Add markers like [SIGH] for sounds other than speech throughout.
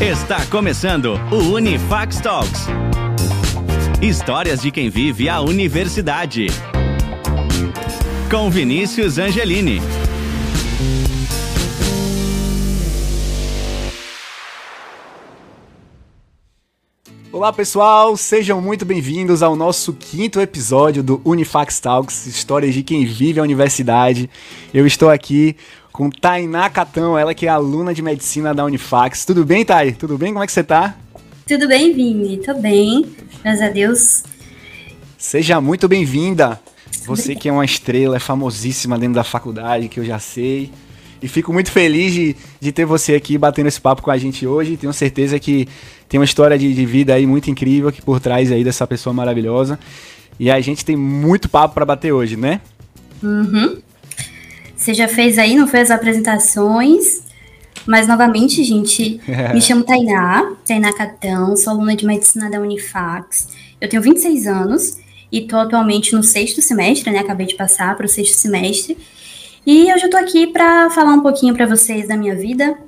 Está começando o Unifax Talks. Histórias de quem vive a universidade. Com Vinícius Angelini. Olá pessoal, sejam muito bem-vindos ao nosso quinto episódio do Unifax Talks, histórias de quem vive a universidade. Eu estou aqui com Tainá Catão, ela que é aluna de medicina da Unifax. Tudo bem, Thay? Tudo bem? Como é que você tá? Tudo bem, Vini? Tô bem, graças a Deus. Seja muito bem-vinda. Você que é uma estrela, é famosíssima dentro da faculdade, que eu já sei. E fico muito feliz de, de ter você aqui batendo esse papo com a gente hoje. Tenho certeza que tem uma história de, de vida aí muito incrível aqui por trás aí dessa pessoa maravilhosa. E a gente tem muito papo para bater hoje, né? Uhum. Você já fez aí, não foi as apresentações? Mas novamente, gente, [LAUGHS] me chamo Tainá, Tainá Catão, sou aluna de medicina da Unifax. Eu tenho 26 anos e estou atualmente no sexto semestre, né? Acabei de passar para o sexto semestre. E hoje eu estou aqui para falar um pouquinho para vocês da minha vida,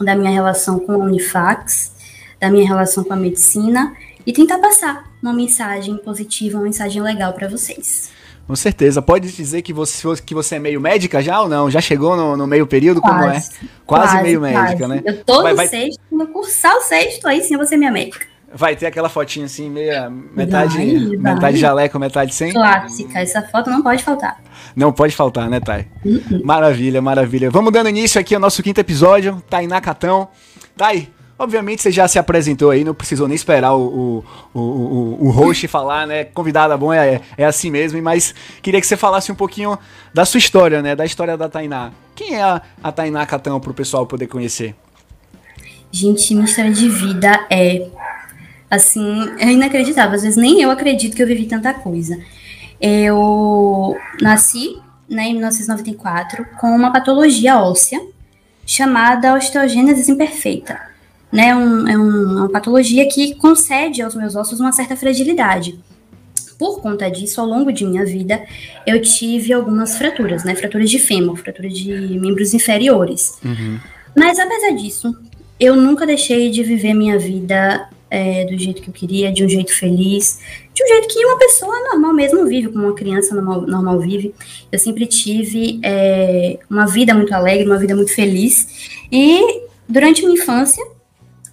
da minha relação com a Unifax, da minha relação com a medicina e tentar passar uma mensagem positiva, uma mensagem legal para vocês. Com certeza. Pode dizer que você, que você é meio médica já ou não? Já chegou no, no meio período? Quase, como é? Quase, quase meio quase. médica, né? Eu tô vai, no vai... sexto, no cursar o sexto, aí sim eu vou ser minha médica. Vai ter aquela fotinha assim, meia, metade, vai, vai. metade jaleco, metade sem? Clássica, essa foto não pode faltar. Não pode faltar, né, Thay? Uhum. Maravilha, maravilha. Vamos dando início aqui ao nosso quinto episódio, Tainá Catão. Thay, Obviamente você já se apresentou aí, não precisou nem esperar o, o, o, o host falar, né? Convidada bom é, é assim mesmo, mas queria que você falasse um pouquinho da sua história, né? Da história da Tainá. Quem é a, a Tainá Catão para o pessoal poder conhecer? Gente, minha história de vida é assim, é inacreditável. Às vezes nem eu acredito que eu vivi tanta coisa. Eu nasci né, em 1994 com uma patologia óssea chamada osteogênese imperfeita né, um, é um, uma patologia que concede aos meus ossos uma certa fragilidade. Por conta disso, ao longo de minha vida, eu tive algumas fraturas, né? Fraturas de fêmur, fraturas de membros inferiores. Uhum. Mas apesar disso, eu nunca deixei de viver minha vida é, do jeito que eu queria, de um jeito feliz, de um jeito que uma pessoa normal mesmo vive, como uma criança normal, normal vive. Eu sempre tive é, uma vida muito alegre, uma vida muito feliz. E durante minha infância,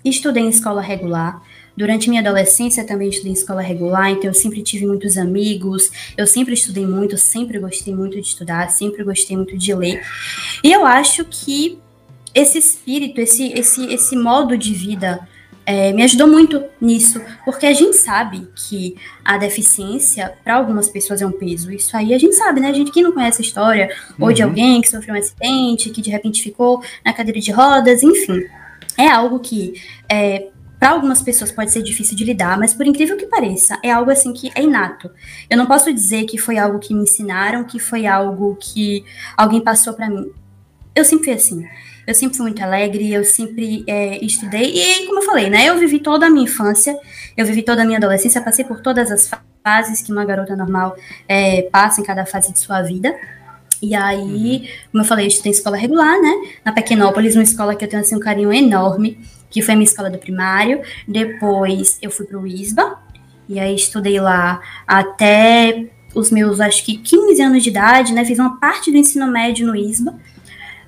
Estudei em escola regular. Durante minha adolescência também estudei em escola regular, então eu sempre tive muitos amigos, eu sempre estudei muito, sempre gostei muito de estudar, sempre gostei muito de ler. E eu acho que esse espírito, esse, esse, esse modo de vida é, me ajudou muito nisso, porque a gente sabe que a deficiência, para algumas pessoas, é um peso. Isso aí a gente sabe, né? A gente que não conhece a história, uhum. ou de uhum. alguém que sofreu um acidente, que de repente ficou na cadeira de rodas, enfim é algo que é, para algumas pessoas pode ser difícil de lidar, mas por incrível que pareça, é algo assim que é inato. Eu não posso dizer que foi algo que me ensinaram, que foi algo que alguém passou para mim. Eu sempre fui assim. Eu sempre fui muito alegre, eu sempre é, estudei. E como eu falei, né? Eu vivi toda a minha infância, eu vivi toda a minha adolescência, passei por todas as fases que uma garota normal é, passa em cada fase de sua vida. E aí, uhum. como eu falei, eu estudei em escola regular, né? Na Pequenópolis, uma escola que eu tenho assim, um carinho enorme, que foi a minha escola do primário. Depois eu fui para o ISBA, e aí estudei lá até os meus, acho que 15 anos de idade, né? Fiz uma parte do ensino médio no ISBA.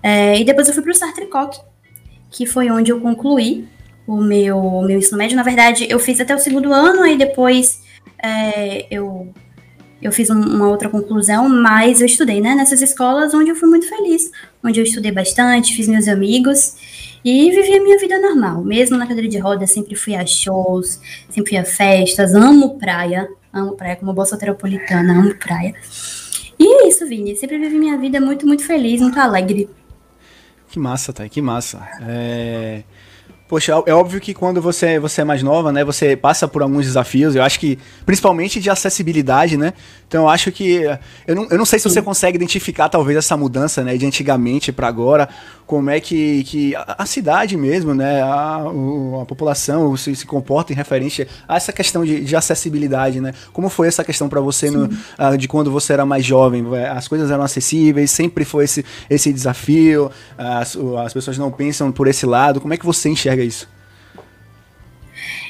É, e depois eu fui para o Sartre Koch, que foi onde eu concluí o meu, meu ensino médio. Na verdade, eu fiz até o segundo ano, aí depois é, eu eu fiz um, uma outra conclusão, mas eu estudei, né, nessas escolas onde eu fui muito feliz, onde eu estudei bastante, fiz meus amigos e vivi a minha vida normal. Mesmo na cadeira de rodas, sempre fui a shows, sempre fui a festas, amo praia, amo praia como boa soteropolitana, amo praia. E é isso, Vini, sempre vivi minha vida muito, muito feliz, muito alegre. Que massa, Thay, que massa. É... Poxa, é óbvio que quando você, você é mais nova, né, você passa por alguns desafios, eu acho que, principalmente de acessibilidade, né, então eu acho que, eu não, eu não sei se você consegue identificar talvez essa mudança, né, de antigamente para agora, como é que, que a, cidade mesmo, né, a, a população se, se comporta em referência a essa questão de, de acessibilidade, né, como foi essa questão para você no, uh, de quando você era mais jovem, as coisas eram acessíveis, sempre foi esse, esse desafio, as, as pessoas não pensam por esse lado, como é que você enxerga isso?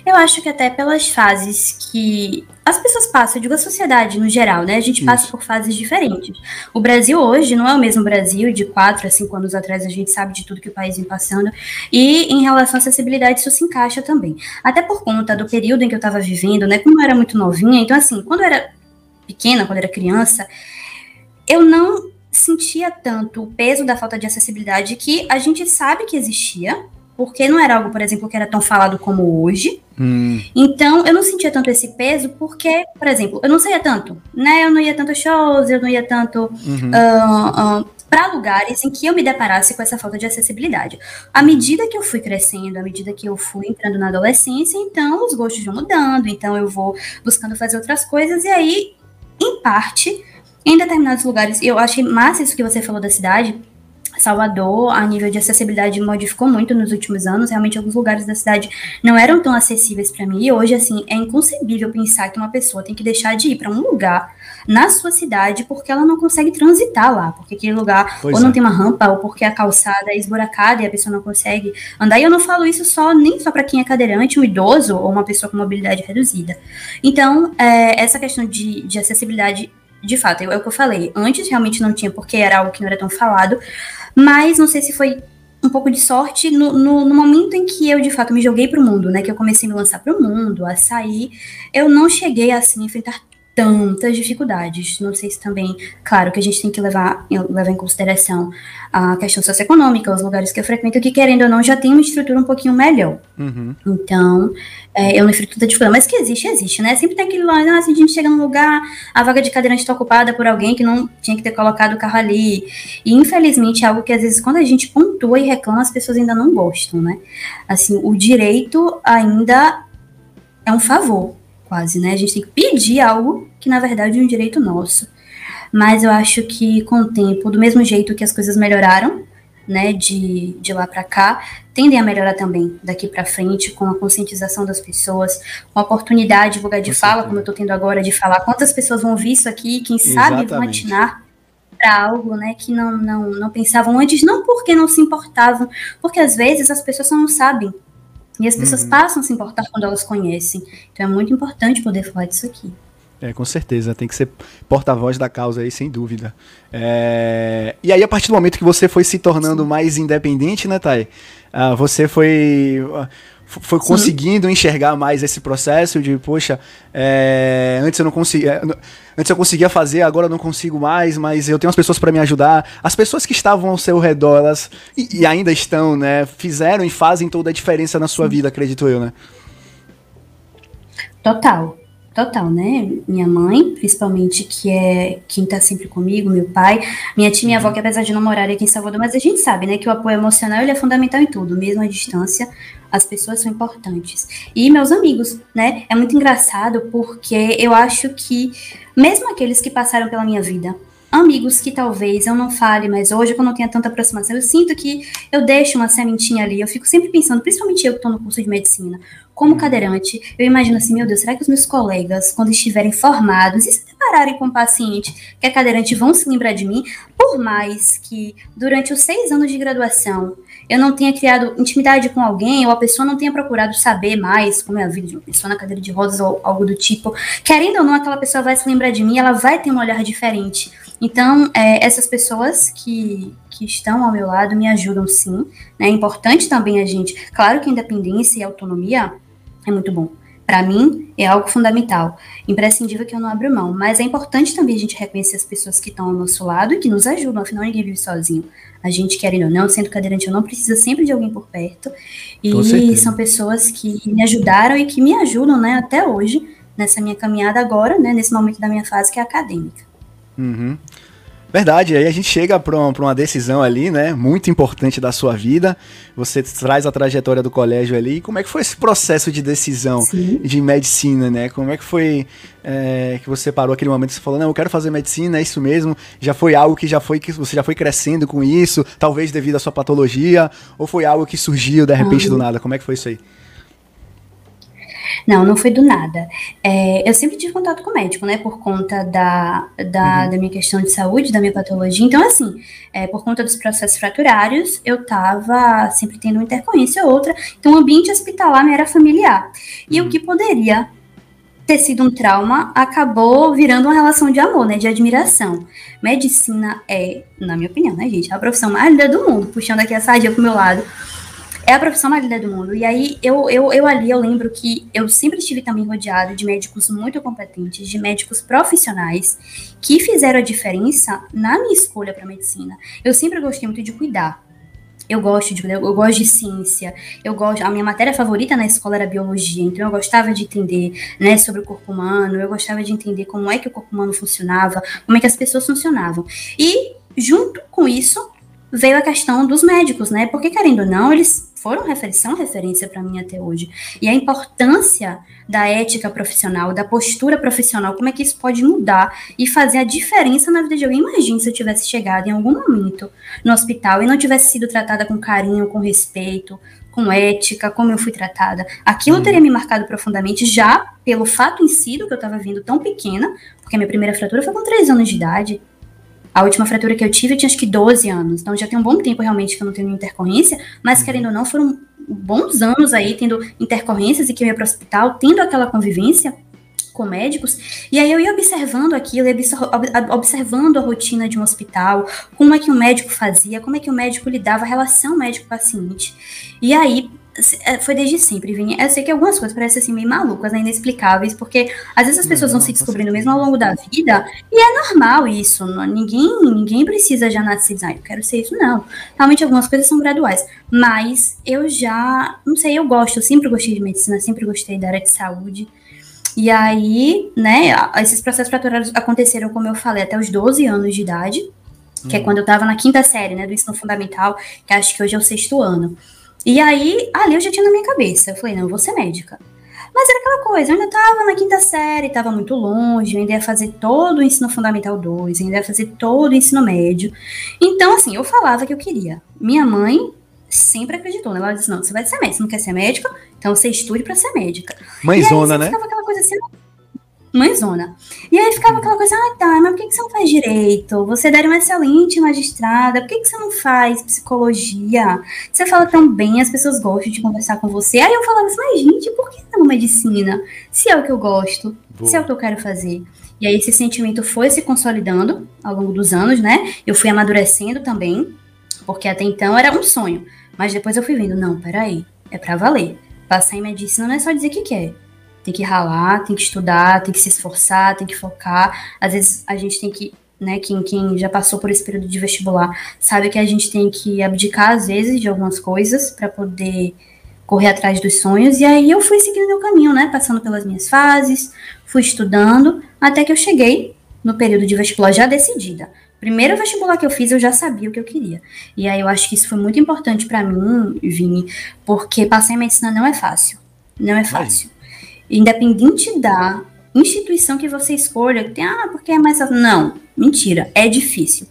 Eu acho que até pelas fases que as pessoas passam, eu digo a sociedade no geral, né? A gente passa isso. por fases diferentes. O Brasil hoje não é o mesmo Brasil de quatro a cinco anos atrás, a gente sabe de tudo que o país vem passando. E em relação à acessibilidade, isso se encaixa também. Até por conta do período em que eu estava vivendo, né? Como eu era muito novinha, então assim, quando eu era pequena, quando eu era criança, eu não sentia tanto o peso da falta de acessibilidade que a gente sabe que existia, porque não era algo, por exemplo, que era tão falado como hoje. Hum. Então, eu não sentia tanto esse peso, porque, por exemplo, eu não saía tanto, né? Eu não ia tanto shows, eu não ia tanto uhum. uh, uh, para lugares em que eu me deparasse com essa falta de acessibilidade. À medida que eu fui crescendo, à medida que eu fui entrando na adolescência, então os gostos vão mudando, então eu vou buscando fazer outras coisas, e aí, em parte, em determinados lugares, eu achei massa isso que você falou da cidade, Salvador, a nível de acessibilidade, modificou muito nos últimos anos. Realmente, alguns lugares da cidade não eram tão acessíveis para mim. E hoje, assim, é inconcebível pensar que uma pessoa tem que deixar de ir para um lugar na sua cidade porque ela não consegue transitar lá, porque aquele lugar pois ou é. não tem uma rampa, ou porque a calçada é esburacada e a pessoa não consegue andar. E eu não falo isso só nem só para quem é cadeirante, um idoso ou uma pessoa com mobilidade reduzida. Então, é, essa questão de, de acessibilidade de fato, é o que eu falei. Antes realmente não tinha, porque era algo que não era tão falado. Mas não sei se foi um pouco de sorte no, no, no, momento em que eu de fato me joguei para o mundo, né? Que eu comecei a me lançar para o mundo, a sair, eu não cheguei assim a enfrentar tantas dificuldades. Não sei se também, claro, que a gente tem que levar, levar em consideração a questão socioeconômica, os lugares que eu frequento, que querendo ou não já tem uma estrutura um pouquinho melhor. Uhum. Então, é, eu não enfrento tanta dificuldade, mas que existe, existe, né? Sempre tem aquele lá, ah, se a gente chega num lugar, a vaga de cadeirante está ocupada por alguém que não tinha que ter colocado o carro ali. E infelizmente é algo que às vezes quando a gente pontua e reclama, as pessoas ainda não gostam, né? Assim, o direito ainda é um favor quase, né? A gente tem que pedir algo que, na verdade, é um direito nosso. Mas eu acho que, com o tempo, do mesmo jeito que as coisas melhoraram, né, de, de lá para cá, tendem a melhorar também daqui para frente, com a conscientização das pessoas, com a oportunidade de lugar de fala, como eu estou tendo agora, de falar quantas pessoas vão ouvir isso aqui, quem sabe vão atinar para algo, né, que não, não, não pensavam antes, não porque não se importavam, porque às vezes as pessoas só não sabem e as pessoas uhum. passam a se importar quando elas conhecem. Então é muito importante poder falar disso aqui. É, com certeza, tem que ser porta-voz da causa aí, sem dúvida. É... E aí, a partir do momento que você foi se tornando mais independente, né, Thay? Uh, você foi foi conseguindo Sim. enxergar mais esse processo de, poxa, é, antes eu não conseguia, antes eu conseguia fazer, agora eu não consigo mais, mas eu tenho as pessoas para me ajudar. As pessoas que estavam ao seu redor, elas e, e, ainda estão, né, fizeram e fazem toda a diferença na sua vida, acredito eu, né? Total. Total, né? Minha mãe, principalmente, que é quem tá sempre comigo, meu pai, minha tia e minha avó, que apesar de não morar aqui em Salvador, mas a gente sabe, né, que o apoio emocional ele é fundamental em tudo, mesmo à distância, as pessoas são importantes. E meus amigos, né? É muito engraçado porque eu acho que, mesmo aqueles que passaram pela minha vida, amigos que talvez eu não fale, mas hoje, quando eu não tenho tanta aproximação, eu sinto que eu deixo uma sementinha ali. Eu fico sempre pensando, principalmente eu que estou no curso de medicina, como cadeirante, eu imagino assim, meu Deus, será que os meus colegas, quando estiverem formados e se depararem com um paciente que é cadeirante, vão se lembrar de mim? Por mais que durante os seis anos de graduação eu não tenha criado intimidade com alguém, ou a pessoa não tenha procurado saber mais como é a vida de uma pessoa na cadeira de rodas ou algo do tipo, querendo ou não, aquela pessoa vai se lembrar de mim, ela vai ter um olhar diferente. Então, é, essas pessoas que, que estão ao meu lado me ajudam sim. Né? É importante também a gente. Claro que independência e autonomia é muito bom. Para mim, é algo fundamental, imprescindível que eu não abro mão. Mas é importante também a gente reconhecer as pessoas que estão ao nosso lado e que nos ajudam, afinal, ninguém vive sozinho. A gente, querendo ou não, sendo cadeirante, eu não precisa sempre de alguém por perto. E são pessoas que me ajudaram e que me ajudam, né, até hoje, nessa minha caminhada agora, né, nesse momento da minha fase que é acadêmica. Uhum. Verdade, aí a gente chega para uma, uma decisão ali, né, muito importante da sua vida. Você traz a trajetória do colégio ali. Como é que foi esse processo de decisão Sim. de medicina, né? Como é que foi é, que você parou aquele momento e falou, não, eu quero fazer medicina, é isso mesmo? Já foi algo que já foi que você já foi crescendo com isso, talvez devido à sua patologia, ou foi algo que surgiu de repente do nada? Como é que foi isso aí? Não, não foi do nada. É, eu sempre tive contato com o médico, né? Por conta da, da, uhum. da minha questão de saúde, da minha patologia. Então, assim, é, por conta dos processos fraturários, eu tava sempre tendo uma intercorrência ou outra. Então, o ambiente hospitalar me era familiar. E uhum. o que poderia ter sido um trauma acabou virando uma relação de amor, né? De admiração. Medicina é, na minha opinião, né, gente? A profissão mais linda do mundo. Puxando aqui a sardinha pro meu lado é a profissão mais linda do mundo. E aí, eu, eu, eu ali, eu lembro que eu sempre estive também rodeada de médicos muito competentes, de médicos profissionais, que fizeram a diferença na minha escolha para medicina. Eu sempre gostei muito de cuidar. Eu gosto de eu gosto de ciência. Eu gosto, a minha matéria favorita na escola era biologia, então eu gostava de entender, né, sobre o corpo humano, eu gostava de entender como é que o corpo humano funcionava, como é que as pessoas funcionavam. E junto com isso, veio a questão dos médicos, né? Porque querendo ou não, eles foram referência, são referência para mim até hoje. E a importância da ética profissional, da postura profissional, como é que isso pode mudar e fazer a diferença na vida de alguém. Imagine se eu tivesse chegado em algum momento no hospital e não tivesse sido tratada com carinho, com respeito, com ética, como eu fui tratada. Aquilo uhum. teria me marcado profundamente já pelo fato em si do que eu estava vindo tão pequena, porque a minha primeira fratura foi com 3 anos de idade. A última fratura que eu tive eu tinha acho que 12 anos. Então já tem um bom tempo realmente que eu não tenho intercorrência, mas uhum. querendo ou não, foram bons anos aí tendo intercorrências e que eu ia para o hospital, tendo aquela convivência com médicos, e aí eu ia observando aquilo, ia observando a rotina de um hospital, como é que o médico fazia, como é que o médico lidava, a relação médico-paciente. E aí foi desde sempre, Vini. Eu sei que algumas coisas parecem assim meio malucas, né, inexplicáveis, porque às vezes as pessoas não, vão se descobrindo mesmo ao longo da vida, e é normal isso. Não, ninguém, ninguém precisa já nascer dizer, ah, eu quero ser isso, não. Realmente algumas coisas são graduais. Mas eu já, não sei, eu gosto, eu sempre gostei de medicina, sempre gostei da área de saúde. E aí, né, esses processos fraturários aconteceram, como eu falei, até os 12 anos de idade, que é hum. é quando eu tava na quinta série, né, do ensino fundamental, que acho que hoje é o sexto ano. E aí, ali eu já tinha na minha cabeça. Eu falei, não, eu vou ser médica. Mas era aquela coisa, eu ainda estava na quinta série, estava muito longe, eu ainda ia fazer todo o ensino fundamental 2, ainda ia fazer todo o ensino médio. Então, assim, eu falava que eu queria. Minha mãe sempre acreditou, né? Ela disse, não, você vai ser médica, você não quer ser médica, então você estude para ser médica. Mãezona, né? Ficava aquela coisa assim, mãezona. E aí ficava aquela coisa, ah, tá, mas por que, que você não faz direito? Você daria uma excelente magistrada, por que, que você não faz psicologia? Você fala tão bem, as pessoas gostam de conversar com você. Aí eu falava assim, mas gente, por que não medicina? Se é o que eu gosto, Boa. se é o que eu quero fazer. E aí esse sentimento foi se consolidando ao longo dos anos, né? Eu fui amadurecendo também, porque até então era um sonho. Mas depois eu fui vendo, não, peraí, é para valer. Passar em medicina não é só dizer que quer tem que ralar, tem que estudar, tem que se esforçar, tem que focar. Às vezes a gente tem que, né, quem, quem já passou por esse período de vestibular, sabe que a gente tem que abdicar às vezes de algumas coisas para poder correr atrás dos sonhos. E aí eu fui seguindo meu caminho, né, passando pelas minhas fases, fui estudando, até que eu cheguei no período de vestibular já decidida. Primeiro vestibular que eu fiz, eu já sabia o que eu queria. E aí eu acho que isso foi muito importante para mim, Vini, porque passar em medicina não é fácil. Não é fácil independente da instituição que você escolha, que tem, ah, porque é mais. Não, mentira, é difícil.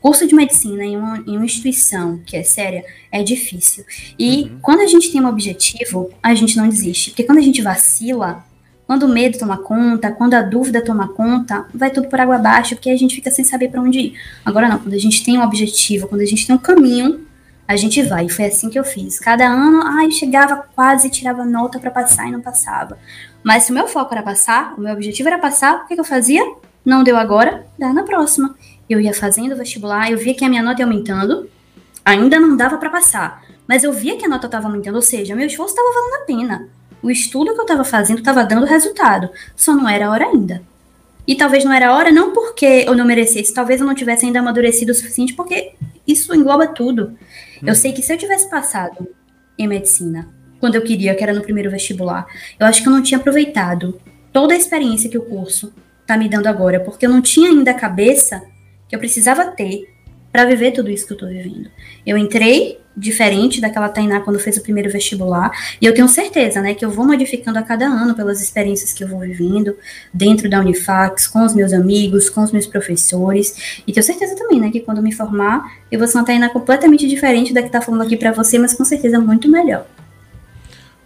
Curso de medicina em uma, em uma instituição que é séria é difícil. E uhum. quando a gente tem um objetivo, a gente não desiste. Porque quando a gente vacila, quando o medo toma conta, quando a dúvida toma conta, vai tudo por água abaixo, porque a gente fica sem saber para onde ir. Agora não, quando a gente tem um objetivo, quando a gente tem um caminho, a gente vai. E foi assim que eu fiz. Cada ano, ai, chegava quase, tirava nota para passar e não passava. Mas se o meu foco era passar, o meu objetivo era passar, o que, que eu fazia? Não deu agora, dá na próxima. Eu ia fazendo vestibular, eu via que a minha nota ia aumentando, ainda não dava para passar. Mas eu via que a nota estava aumentando, ou seja, meu esforço estava valendo a pena. O estudo que eu estava fazendo estava dando resultado, só não era hora ainda. E talvez não era a hora, não porque eu não merecesse, talvez eu não tivesse ainda amadurecido o suficiente, porque isso engloba tudo. Eu hum. sei que se eu tivesse passado em medicina, quando eu queria, que era no primeiro vestibular, eu acho que eu não tinha aproveitado toda a experiência que o curso tá me dando agora, porque eu não tinha ainda a cabeça que eu precisava ter para viver tudo isso que eu tô vivendo. Eu entrei diferente daquela Tainá quando fez o primeiro vestibular, e eu tenho certeza, né, que eu vou modificando a cada ano pelas experiências que eu vou vivendo dentro da Unifax, com os meus amigos, com os meus professores, e tenho certeza também, né, que quando me formar, eu vou ser uma Tainá completamente diferente da que tá falando aqui para você, mas com certeza muito melhor.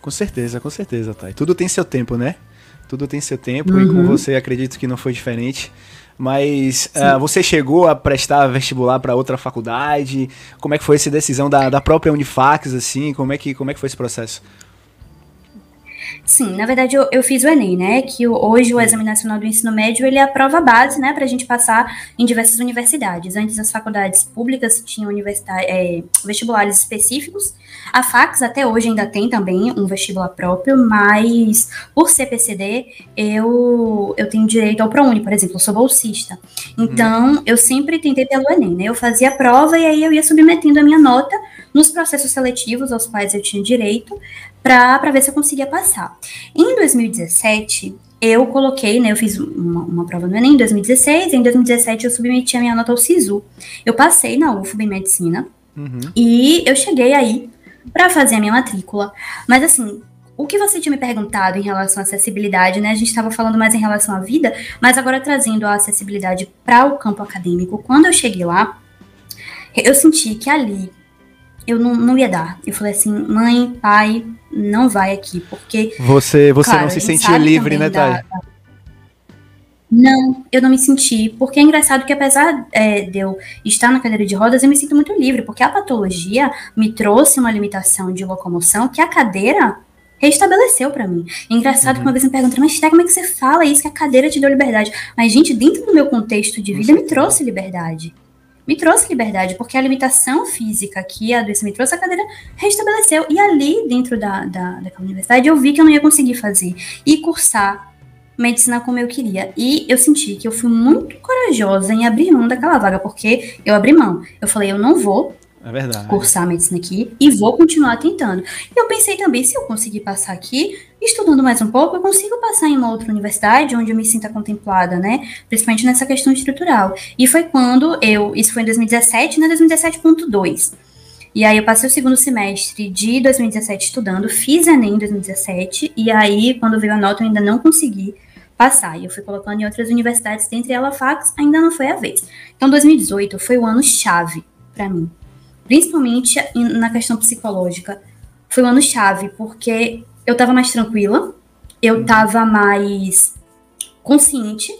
Com certeza, com certeza, Thay. Tudo tem seu tempo, né? Tudo tem seu tempo uhum. e com uhum. você acredito que não foi diferente. Mas uh, você chegou a prestar vestibular para outra faculdade? Como é que foi essa decisão da, da própria Unifax, assim? Como é que, como é que foi esse processo? Sim, na verdade eu, eu fiz o Enem, né? Que hoje o Exame Nacional do Ensino Médio ele é a prova base, né? Para a gente passar em diversas universidades. Antes as faculdades públicas tinham é, vestibulares específicos. A Fax até hoje ainda tem também um vestibular próprio, mas por ser PCD eu, eu tenho direito ao ProUni, por exemplo, eu sou bolsista. Então uhum. eu sempre tentei pelo Enem, né? Eu fazia a prova e aí eu ia submetendo a minha nota nos processos seletivos aos quais eu tinha direito para ver se eu conseguia passar. Em 2017, eu coloquei, né, eu fiz uma, uma, prova no Enem em 2016, em 2017 eu submeti a minha nota ao SISU. Eu passei na UFB em Medicina uhum. e eu cheguei aí para fazer a minha matrícula. Mas assim, o que você tinha me perguntado em relação à acessibilidade, né? A gente estava falando mais em relação à vida, mas agora trazendo a acessibilidade para o campo acadêmico. Quando eu cheguei lá, eu senti que ali eu não, não ia dar. Eu falei assim, mãe, pai, não vai aqui, porque. Você, você claro, não se sentia livre, né, Thay? Não, eu não me senti, porque é engraçado que apesar é, de eu estar na cadeira de rodas, eu me sinto muito livre, porque a patologia me trouxe uma limitação de locomoção que a cadeira restabeleceu para mim. É engraçado uhum. que uma vez me perguntaram, mas Té, como é que você fala isso que a cadeira te deu liberdade? Mas, gente, dentro do meu contexto de vida, me trouxe liberdade me trouxe liberdade, porque a limitação física que a doença me trouxe, a cadeira restabeleceu. E ali, dentro da, da, daquela universidade, eu vi que eu não ia conseguir fazer e cursar medicina como eu queria. E eu senti que eu fui muito corajosa em abrir mão daquela vaga, porque eu abri mão. Eu falei, eu não vou é verdade. cursar medicina aqui e vou continuar tentando. E eu pensei também, se eu conseguir passar aqui, estudando mais um pouco, eu consigo passar em uma outra universidade onde eu me sinta contemplada, né? Principalmente nessa questão estrutural. E foi quando eu, isso foi em 2017, né? 2017.2. E aí eu passei o segundo semestre de 2017 estudando, fiz Enem em 2017, e aí quando veio a nota eu ainda não consegui passar. E eu fui colocando em outras universidades, dentre elas a ainda não foi a vez. Então 2018 foi o ano chave para mim principalmente na questão psicológica, foi um ano chave, porque eu estava mais tranquila, eu estava uhum. mais consciente,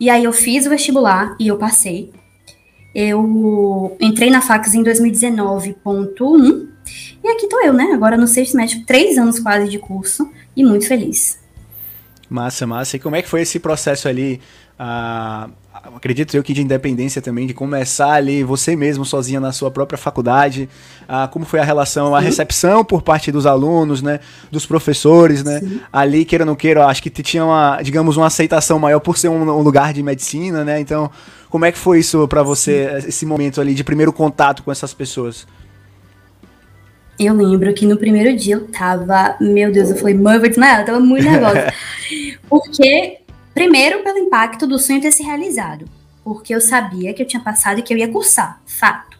e aí eu fiz o vestibular e eu passei. Eu entrei na fax em 2019.1, e aqui tô eu, né? Agora no sexto semestre, três anos quase de curso, e muito feliz. Massa, massa. E como é que foi esse processo ali? Ah, acredito eu que de independência também, de começar ali você mesmo sozinha na sua própria faculdade, ah, como foi a relação, a recepção por parte dos alunos, né, dos professores, né, Sim. ali queira ou não queira, acho que tinha uma, digamos, uma aceitação maior por ser um, um lugar de medicina, né, então como é que foi isso para você, Sim. esse momento ali de primeiro contato com essas pessoas? Eu lembro que no primeiro dia eu tava, meu Deus, eu falei, mãe, eu vou desmaiar, eu tava muito nervosa. [LAUGHS] Porque Primeiro, pelo impacto do sonho ter se realizado, porque eu sabia que eu tinha passado e que eu ia cursar, fato.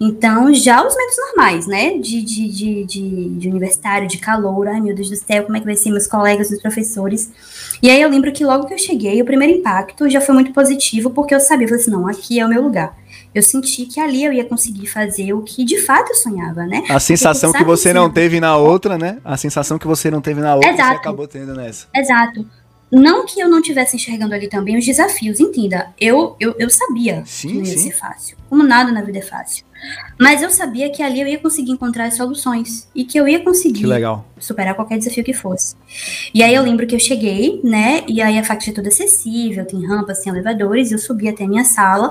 Então, já os medos normais, né? De, de, de, de, de universitário, de calor, ai meu Deus do céu, como é que vai ser meus colegas, os professores. E aí eu lembro que logo que eu cheguei, o primeiro impacto já foi muito positivo, porque eu sabia, eu falei assim, não, aqui é o meu lugar. Eu senti que ali eu ia conseguir fazer o que de fato eu sonhava, né? A sensação que você não teve na outra, né? A sensação que você não teve na outra, Exato. você acabou tendo nessa. Exato. Não que eu não tivesse enxergando ali também os desafios, entenda. Eu, eu, eu sabia sim, que não ia sim. ser fácil. Como nada na vida é fácil. Mas eu sabia que ali eu ia conseguir encontrar as soluções e que eu ia conseguir superar qualquer desafio que fosse. E aí eu lembro que eu cheguei, né? E aí a faixa é toda acessível, tem rampas, tem elevadores, eu subi até a minha sala.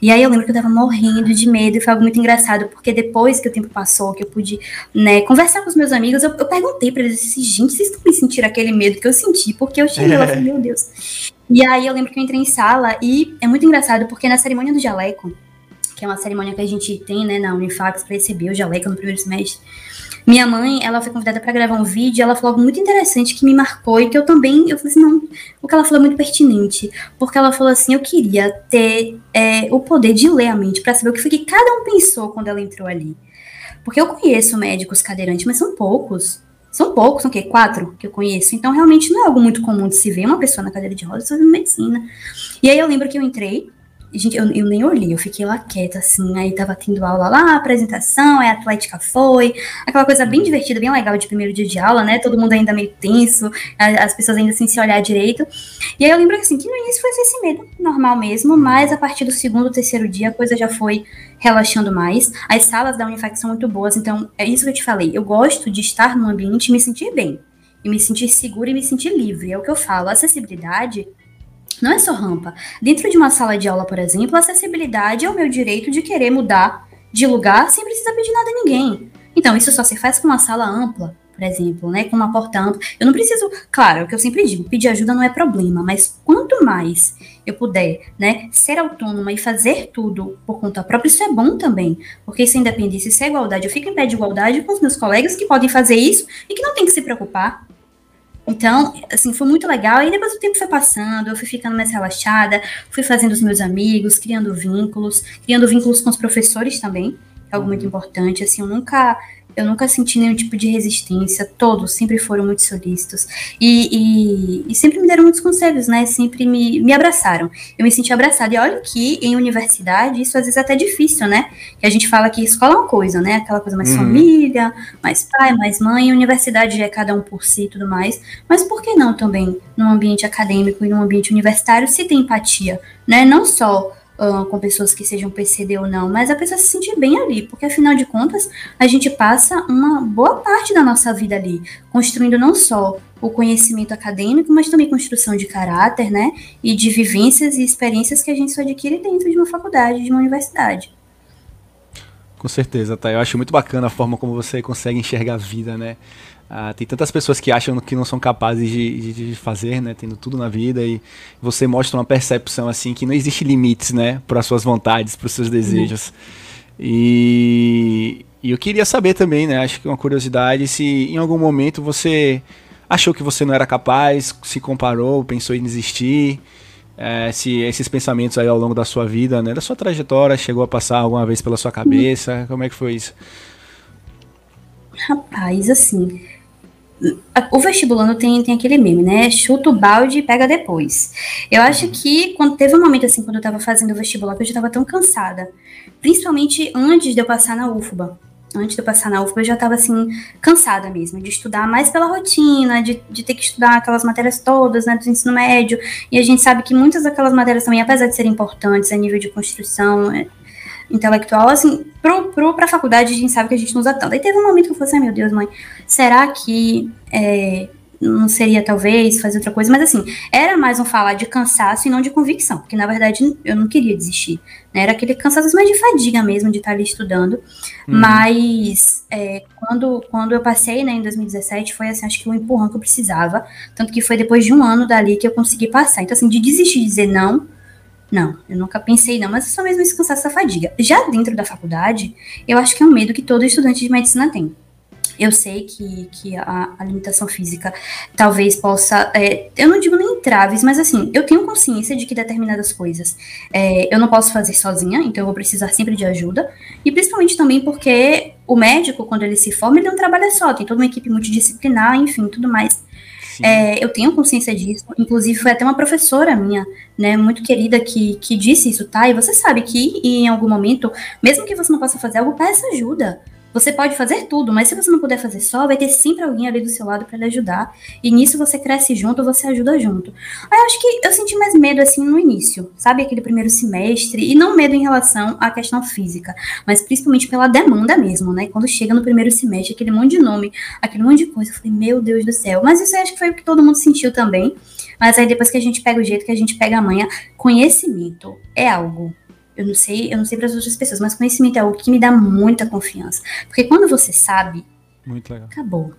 E aí eu lembro que eu tava morrendo de medo e foi algo muito engraçado, porque depois que o tempo passou, que eu pude, né, conversar com os meus amigos, eu, eu perguntei para eles assim, gente, vocês estão me sentindo aquele medo que eu senti? Porque eu cheguei lá e falei, meu Deus. E aí eu lembro que eu entrei em sala e é muito engraçado, porque na cerimônia do jaleco, que é uma cerimônia que a gente tem, né, na Unifax para receber o jaleco no primeiro semestre. Minha mãe, ela foi convidada para gravar um vídeo, ela falou algo muito interessante que me marcou e que eu também, eu falei assim, não, o que ela falou é muito pertinente, porque ela falou assim, eu queria ter é, o poder de ler a mente para saber o que foi que cada um pensou quando ela entrou ali. Porque eu conheço médicos cadeirantes, mas são poucos. São poucos, são o quê? Quatro que eu conheço. Então, realmente, não é algo muito comum de se ver uma pessoa na cadeira de rodas fazendo medicina. E aí eu lembro que eu entrei, Gente, eu, eu, nem olhei, eu fiquei lá quieta, assim. Aí tava tendo aula lá, apresentação, aí a Atlética foi. Aquela coisa bem divertida, bem legal de primeiro dia de aula, né? Todo mundo ainda meio tenso, as pessoas ainda sem se olhar direito. E aí eu lembro assim, que no início foi esse medo, normal mesmo, mas a partir do segundo, terceiro dia a coisa já foi relaxando mais. As salas da Unifac são muito boas, então é isso que eu te falei. Eu gosto de estar num ambiente e me sentir bem. E me sentir segura e me sentir livre. É o que eu falo. acessibilidade não é só rampa. Dentro de uma sala de aula, por exemplo, a acessibilidade é o meu direito de querer mudar de lugar sem precisar pedir nada a ninguém. Então, isso só se faz com uma sala ampla, por exemplo, né, com uma porta ampla. Eu não preciso, claro, é o que eu sempre digo, pedir ajuda não é problema, mas quanto mais eu puder, né, ser autônoma e fazer tudo por conta própria, isso é bom também, porque isso é independência, isso é igualdade. Eu fico em pé de igualdade com os meus colegas que podem fazer isso e que não tem que se preocupar. Então, assim, foi muito legal. E depois o tempo foi passando, eu fui ficando mais relaxada, fui fazendo os meus amigos, criando vínculos, criando vínculos com os professores também, algo muito importante. Assim, eu nunca eu nunca senti nenhum tipo de resistência, todos sempre foram muito solícitos e, e, e, sempre me deram muitos conselhos, né? Sempre me, me abraçaram. Eu me senti abraçada. E olha que em universidade isso às vezes é até difícil, né? Que a gente fala que escola é uma coisa, né? Aquela coisa mais uhum. família, mais pai, mais mãe, universidade já é cada um por si e tudo mais. Mas por que não também num ambiente acadêmico e num ambiente universitário se tem empatia, né? Não só uh, com pessoas que sejam PCD ou não, mas a pessoa se sentir bem ali, porque afinal de contas a gente passa uma boa parte da nossa vida ali, construindo não só o conhecimento acadêmico, mas também construção de caráter, né? E de vivências e experiências que a gente só adquire dentro de uma faculdade, de uma universidade. Com certeza, tá? Eu acho muito bacana a forma como você consegue enxergar a vida, né? Ah, tem tantas pessoas que acham que não são capazes de, de, de, fazer, né? Tendo tudo na vida e você mostra uma percepção assim que não existe limites, né? Para as suas vontades, para os seus desejos. E, e, eu queria saber também, né? Acho que uma curiosidade se em algum momento você achou que você não era capaz, se comparou, pensou em desistir. É, se esses pensamentos aí ao longo da sua vida, né, da sua trajetória, chegou a passar alguma vez pela sua cabeça? Como é que foi isso? Rapaz, assim, o vestibulando tem, tem aquele meme, né? Chuta o balde e pega depois. Eu acho que quando teve um momento assim, quando eu tava fazendo o vestibular, que eu já tava tão cansada. Principalmente antes de eu passar na UFBA. Antes de eu passar na UFBA, eu já tava assim, cansada mesmo, de estudar mais pela rotina, de, de ter que estudar aquelas matérias todas, né, do ensino médio. E a gente sabe que muitas daquelas matérias também, apesar de serem importantes a nível de construção, é, intelectual, assim, pro, pro, pra faculdade a gente sabe que a gente não usa tanto. Aí teve um momento que eu falei assim, ah, meu Deus, mãe, será que é, não seria talvez fazer outra coisa? Mas assim, era mais um falar de cansaço e não de convicção, porque na verdade eu não queria desistir. Né? Era aquele cansaço mais de fadiga mesmo, de estar ali estudando. Uhum. Mas é, quando, quando eu passei né, em 2017, foi assim, acho que o empurrão que eu precisava. Tanto que foi depois de um ano dali que eu consegui passar. Então, assim, de desistir de dizer não, não, eu nunca pensei não, mas é só mesmo esse cansaço essa fadiga. Já dentro da faculdade, eu acho que é um medo que todo estudante de medicina tem. Eu sei que, que a, a limitação física talvez possa. É, eu não digo nem entraves, mas assim, eu tenho consciência de que determinadas coisas é, eu não posso fazer sozinha, então eu vou precisar sempre de ajuda. E principalmente também porque o médico, quando ele se forma, ele não trabalha só, tem toda uma equipe multidisciplinar, enfim, tudo mais. É, eu tenho consciência disso. Inclusive, foi até uma professora minha, né, muito querida, que, que disse isso, tá? E você sabe que em algum momento, mesmo que você não possa fazer algo, peça ajuda. Você pode fazer tudo, mas se você não puder fazer só, vai ter sempre alguém ali do seu lado para lhe ajudar. E nisso você cresce junto, você ajuda junto. Aí eu acho que eu senti mais medo assim no início, sabe? Aquele primeiro semestre. E não medo em relação à questão física, mas principalmente pela demanda mesmo, né? Quando chega no primeiro semestre, aquele monte de nome, aquele monte de coisa. Eu falei, meu Deus do céu. Mas isso eu acho que foi o que todo mundo sentiu também. Mas aí depois que a gente pega o jeito, que a gente pega a manha, conhecimento é algo eu não sei, eu não sei para as outras pessoas, mas conhecimento é algo que me dá muita confiança. Porque quando você sabe, acabou.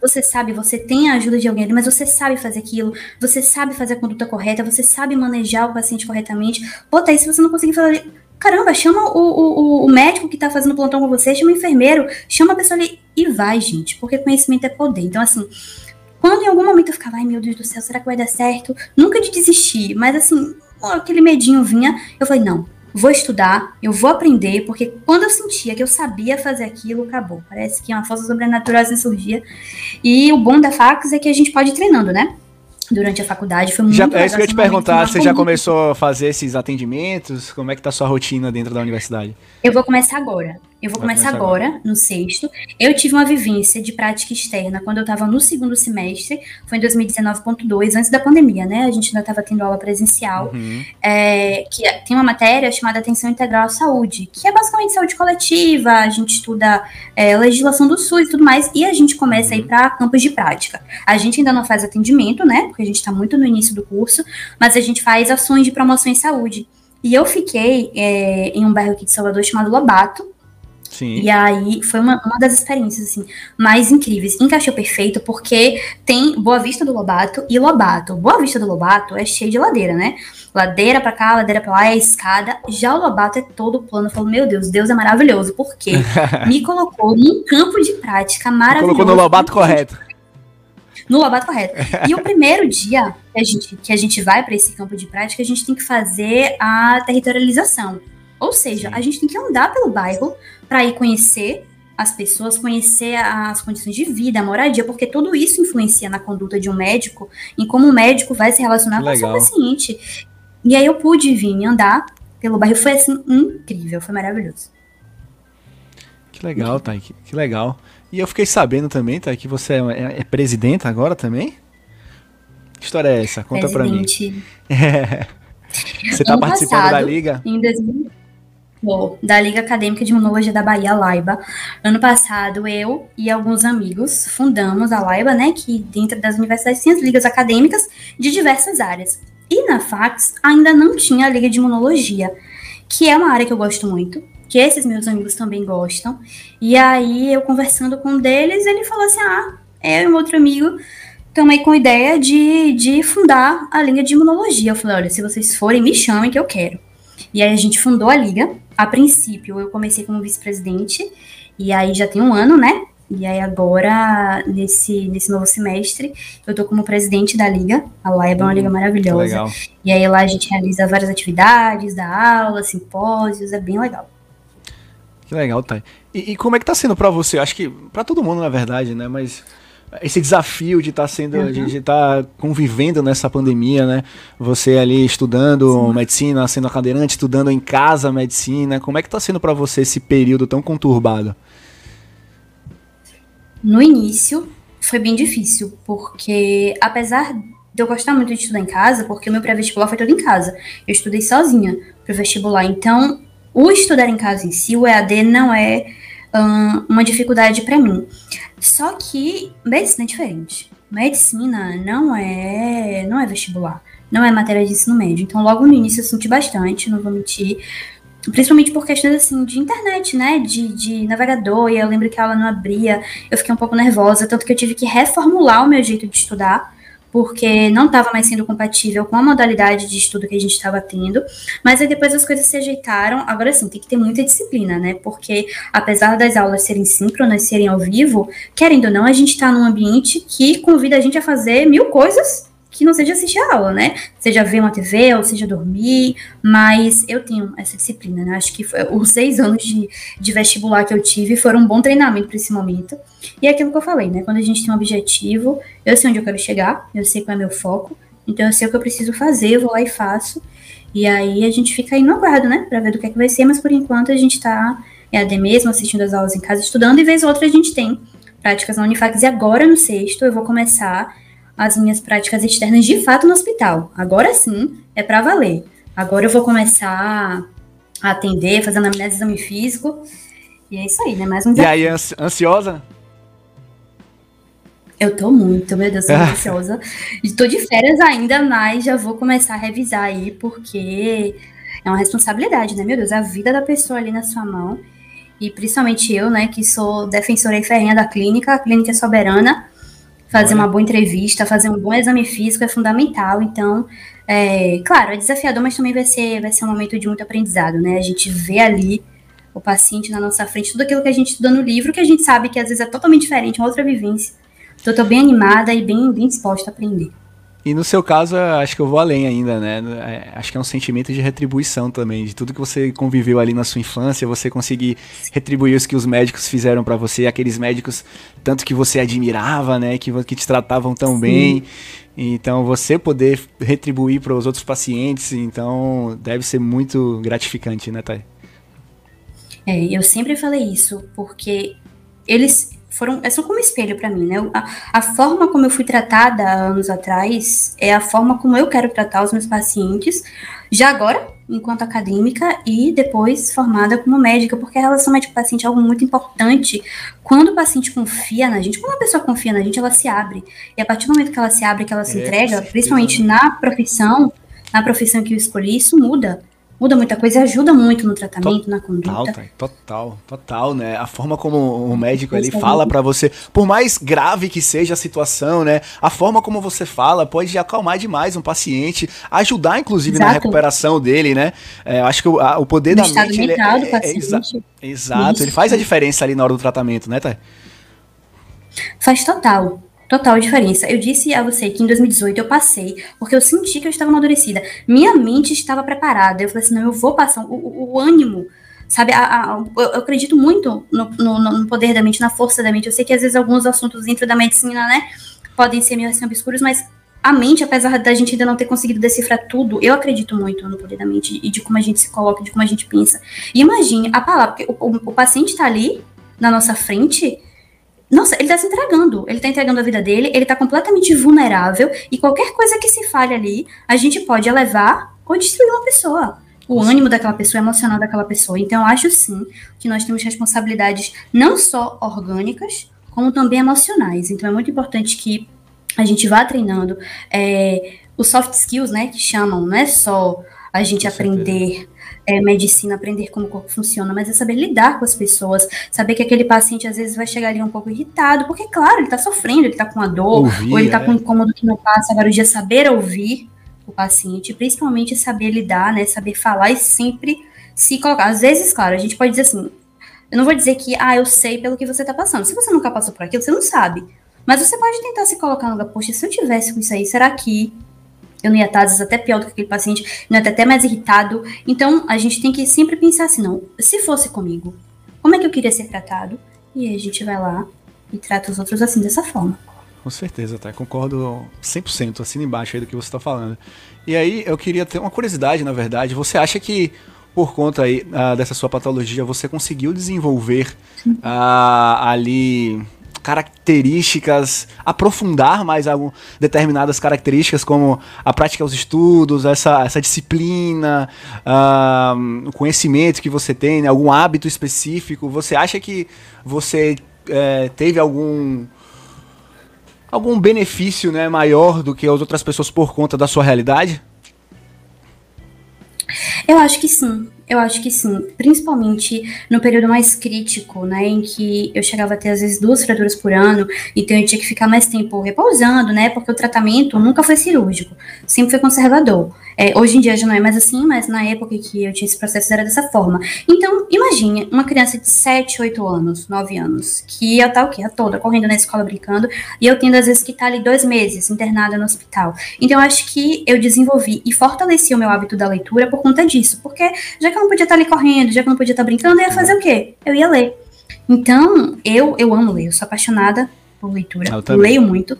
Você sabe, você tem a ajuda de alguém ali, mas você sabe fazer aquilo, você sabe fazer a conduta correta, você sabe manejar o paciente corretamente. Pô, aí se você não conseguir fazer. Caramba, chama o, o, o médico que tá fazendo plantão com você, chama o enfermeiro, chama a pessoa ali e vai, gente, porque conhecimento é poder. Então, assim, quando em algum momento eu ficava, ai meu Deus do céu, será que vai dar certo? Nunca de desistir, mas assim, aquele medinho vinha, eu falei, não, vou estudar, eu vou aprender, porque quando eu sentia que eu sabia fazer aquilo, acabou. Parece que uma força sobrenatural assim surgia. E o bom da fax é que a gente pode ir treinando, né? durante a faculdade. Foi muito já, É isso que eu ia te perguntar. Você já começou a fazer esses atendimentos? Como é que tá a sua rotina dentro da universidade? Eu vou começar agora. Eu vou começar, agora, agora, no sexto. Eu tive uma vivência de prática externa quando eu estava no segundo semestre, foi em 2019.2, antes da pandemia, né? A gente ainda estava tendo aula presencial, uhum. é, que tem uma matéria chamada Atenção Integral à Saúde, que é basicamente saúde coletiva, a gente estuda é, legislação do SUS e tudo mais, e a gente começa a ir uhum. para campos de prática. A gente ainda não faz atendimento, né? Porque a gente está muito no início do curso, mas a gente faz ações de promoção em saúde. E eu fiquei é, em um bairro aqui de Salvador chamado Lobato, Sim. E aí foi uma, uma das experiências assim mais incríveis. Encaixou perfeito porque tem Boa Vista do Lobato e Lobato. Boa Vista do Lobato é cheio de ladeira, né? Ladeira para cá, ladeira para lá, é escada. Já o Lobato é todo plano. Eu falo, meu Deus, Deus é maravilhoso. porque [LAUGHS] Me colocou num campo de prática maravilhoso. Colocou no Lobato correto. No Lobato correto. E o [LAUGHS] primeiro dia que a gente, que a gente vai para esse campo de prática, a gente tem que fazer a territorialização. Ou seja, a gente tem que andar pelo bairro para ir conhecer as pessoas, conhecer as condições de vida, a moradia, porque tudo isso influencia na conduta de um médico, em como o médico vai se relacionar com o seu paciente. E aí eu pude vir andar pelo bairro, foi assim incrível, foi maravilhoso. Que legal, Thay, que, que legal. E eu fiquei sabendo também, Thay, que você é, é, é presidenta agora também? Que história é essa? Conta pra mim. É. [LAUGHS] Você tá participando passado, da liga? Em 2000, da Liga Acadêmica de Imunologia da Bahia, Laiba. Ano passado, eu e alguns amigos fundamos a Laiba, né, que dentro das universidades tem as ligas acadêmicas de diversas áreas. E na FACS ainda não tinha a Liga de Imunologia, que é uma área que eu gosto muito, que esses meus amigos também gostam. E aí, eu conversando com um deles, ele falou assim, ah, eu e um outro amigo também com ideia de, de fundar a Liga de Imunologia. Eu falei, olha, se vocês forem, me chamem que eu quero. E aí a gente fundou a liga. A princípio, eu comecei como vice-presidente, e aí já tem um ano, né? E aí agora, nesse, nesse novo semestre, eu tô como presidente da liga. A Live é uma liga maravilhosa. Legal. E aí lá a gente realiza várias atividades, dá aula, simpósios, é bem legal. Que legal, Thay. E, e como é que tá sendo para você? Acho que para todo mundo, na verdade, né? Mas esse desafio de estar tá sendo, uhum. de estar tá convivendo nessa pandemia, né? Você ali estudando Sim. medicina, sendo cadeirante, estudando em casa medicina. Como é que está sendo para você esse período tão conturbado? No início foi bem difícil, porque apesar de eu gostar muito de estudar em casa, porque o meu pré-vestibular foi todo em casa. Eu estudei sozinha pro vestibular, então o estudar em casa em si, o EAD não é uma dificuldade para mim. Só que medicina é diferente. Medicina não é, não é vestibular, não é matéria de ensino médio. Então, logo no início eu senti bastante, não vou mentir. Principalmente por questões assim de internet, né? De, de navegador, e eu lembro que a aula não abria, eu fiquei um pouco nervosa, tanto que eu tive que reformular o meu jeito de estudar porque não estava mais sendo compatível com a modalidade de estudo que a gente estava tendo, mas aí depois as coisas se ajeitaram. Agora sim, tem que ter muita disciplina, né? Porque apesar das aulas serem síncronas, serem ao vivo, querendo ou não, a gente está num ambiente que convida a gente a fazer mil coisas que não seja assistir a aula, né? Seja ver uma TV ou seja dormir, mas eu tenho essa disciplina, né? Acho que foi, os seis anos de, de vestibular que eu tive foram um bom treinamento para esse momento. E é aquilo que eu falei, né? Quando a gente tem um objetivo, eu sei onde eu quero chegar, eu sei qual é meu foco, então eu sei o que eu preciso fazer, eu vou lá e faço. E aí a gente fica aí no aguardo, né? Pra ver do que é que vai ser, mas por enquanto a gente tá AD mesmo, assistindo as aulas em casa, estudando, e vez ou outra a gente tem práticas na Unifax. E agora no sexto eu vou começar as minhas práticas externas de fato no hospital. Agora sim, é para valer. Agora eu vou começar a atender, fazendo anamnese exame físico. E é isso aí, né? Mais um desafio. E aí, ansiosa? Eu tô muito, meu Deus, tô [LAUGHS] ansiosa. Estou de férias ainda, mas já vou começar a revisar aí, porque é uma responsabilidade, né? Meu Deus, a vida da pessoa ali na sua mão. E principalmente eu, né, que sou defensora e ferrinha da clínica, a clínica é soberana fazer uma boa entrevista, fazer um bom exame físico é fundamental. Então, é, claro, é desafiador, mas também vai ser, vai ser um momento de muito aprendizado, né? A gente vê ali o paciente na nossa frente, tudo aquilo que a gente estuda no livro, que a gente sabe que às vezes é totalmente diferente, uma outra vivência. Então, eu tô bem animada e bem, bem disposta a aprender. E no seu caso, acho que eu vou além ainda, né? É, acho que é um sentimento de retribuição também, de tudo que você conviveu ali na sua infância, você conseguir retribuir os que os médicos fizeram para você, aqueles médicos tanto que você admirava, né? Que, que te tratavam tão Sim. bem. Então, você poder retribuir para os outros pacientes, então deve ser muito gratificante, né, Thay? É, eu sempre falei isso, porque eles foram é só como espelho para mim, né? A, a, forma como eu fui tratada há anos atrás é a forma como eu quero tratar os meus pacientes, já agora, enquanto acadêmica, e depois formada como médica, porque a relação médico-paciente é algo muito importante. Quando o paciente confia na gente, quando a pessoa confia na gente, ela se abre. E a partir do momento que ela se abre, que ela se é, entrega, principalmente na profissão, na profissão que eu escolhi, isso muda muda muita coisa e ajuda muito no tratamento, total, na conduta. Tá, total, total, né? A forma como o médico ele fala para você, por mais grave que seja a situação, né? A forma como você fala pode acalmar demais um paciente, ajudar inclusive Exato. na recuperação dele, né? É, acho que o, a, o poder no da mente ele é, é, é exa Exato, Isso. ele faz a diferença ali na hora do tratamento, né, Thay? Faz total total diferença. Eu disse a você que em 2018 eu passei, porque eu senti que eu estava amadurecida. Minha mente estava preparada. Eu falei assim, não, eu vou passar. O, o, o ânimo, sabe? A, a, eu, eu, acredito muito no, no, no, poder da mente, na força da mente. Eu sei que às vezes alguns assuntos dentro da medicina, né, podem ser meio assim obscuros, mas a mente, apesar da gente ainda não ter conseguido decifrar tudo, eu acredito muito no poder da mente e de como a gente se coloca, de como a gente pensa. E imagine a palavra, o, o, o paciente está ali na nossa frente nossa, ele tá se entregando. Ele tá entregando a vida dele, ele tá completamente vulnerável. E qualquer coisa que se fale ali, a gente pode elevar ou destruir uma pessoa. O ânimo daquela pessoa, o emocional daquela pessoa. Então, eu acho sim que nós temos responsabilidades não só orgânicas, como também emocionais. Então, é muito importante que a gente vá treinando é, os soft skills, né? Que chamam, não é só a gente Com aprender. Certeza é, medicina, aprender como o corpo funciona, mas é saber lidar com as pessoas, saber que aquele paciente às vezes vai chegar ali um pouco irritado, porque, claro, ele está sofrendo, ele está com a dor, ouvir, ou ele está é. com um incômodo que não passa. Agora, o dia saber ouvir o paciente, principalmente saber lidar, né, saber falar e sempre se colocar. Às vezes, claro, a gente pode dizer assim, eu não vou dizer que, ah, eu sei pelo que você está passando. Se você nunca passou por aquilo, você não sabe. Mas você pode tentar se colocar no lugar, poxa, se eu tivesse com isso aí, será que eu não ia estar, às vezes, até pior do que aquele paciente, não ia estar até mais irritado. Então, a gente tem que sempre pensar assim, não, se fosse comigo, como é que eu queria ser tratado? E aí a gente vai lá e trata os outros assim, dessa forma. Com certeza, tá? Concordo 100%, assim embaixo aí do que você está falando. E aí, eu queria ter uma curiosidade, na verdade. Você acha que, por conta aí uh, dessa sua patologia, você conseguiu desenvolver uh, ali características, aprofundar mais algum, determinadas características, como a prática aos estudos, essa, essa disciplina, uh, o conhecimento que você tem, né, algum hábito específico. Você acha que você é, teve algum algum benefício né, maior do que as outras pessoas por conta da sua realidade? Eu acho que sim. Eu acho que sim, principalmente no período mais crítico, né, em que eu chegava a ter às vezes duas fraturas por ano, então eu tinha que ficar mais tempo repousando, né, porque o tratamento nunca foi cirúrgico, sempre foi conservador. É, hoje em dia já não é mais assim, mas na época que eu tinha esse processo era dessa forma. Então, imagine uma criança de 7, 8 anos, 9 anos, que ia estar o quê? A toda, correndo na escola brincando, e eu tendo às vezes que estar ali dois meses internada no hospital. Então, eu acho que eu desenvolvi e fortaleci o meu hábito da leitura por conta disso, porque já que eu não podia estar ali correndo, já que eu não podia estar brincando, eu ia fazer o quê? Eu ia ler. Então, eu, eu amo ler, eu sou apaixonada por leitura, eu leio muito.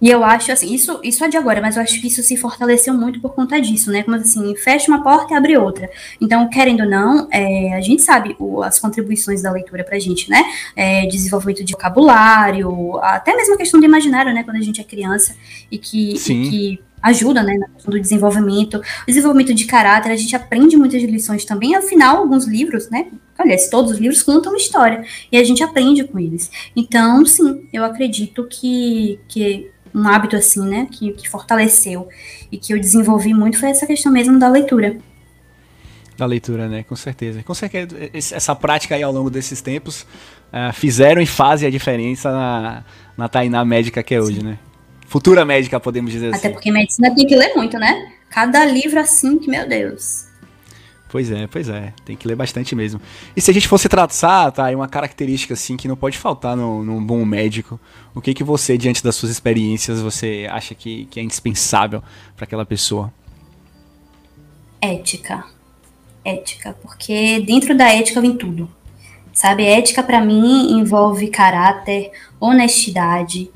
E eu acho assim, isso, isso é de agora, mas eu acho que isso se fortaleceu muito por conta disso, né? Como assim, fecha uma porta e abre outra. Então, querendo ou não, é, a gente sabe o, as contribuições da leitura pra gente, né? É, desenvolvimento de vocabulário, até mesmo a questão do imaginário, né? Quando a gente é criança e que, e que ajuda, né, na questão do desenvolvimento, desenvolvimento de caráter, a gente aprende muitas lições também, afinal, alguns livros, né, aliás, todos os livros contam uma história, e a gente aprende com eles. Então, sim, eu acredito que, que um hábito assim, né, que, que fortaleceu e que eu desenvolvi muito foi essa questão mesmo da leitura. Da leitura, né, com certeza. Com certeza, essa prática aí ao longo desses tempos uh, fizeram e fazem a diferença na, na Tainá médica que é hoje, sim. né? Futura médica, podemos dizer Até assim. Até porque medicina tem que ler muito, né? Cada livro assim, que meu Deus. Pois é, pois é. Tem que ler bastante mesmo. E se a gente fosse traçar, tá, uma característica assim que não pode faltar no, num bom médico, o que que você, diante das suas experiências, você acha que, que é indispensável para aquela pessoa? Ética. Ética, porque dentro da ética vem tudo. Sabe, ética para mim envolve caráter, honestidade,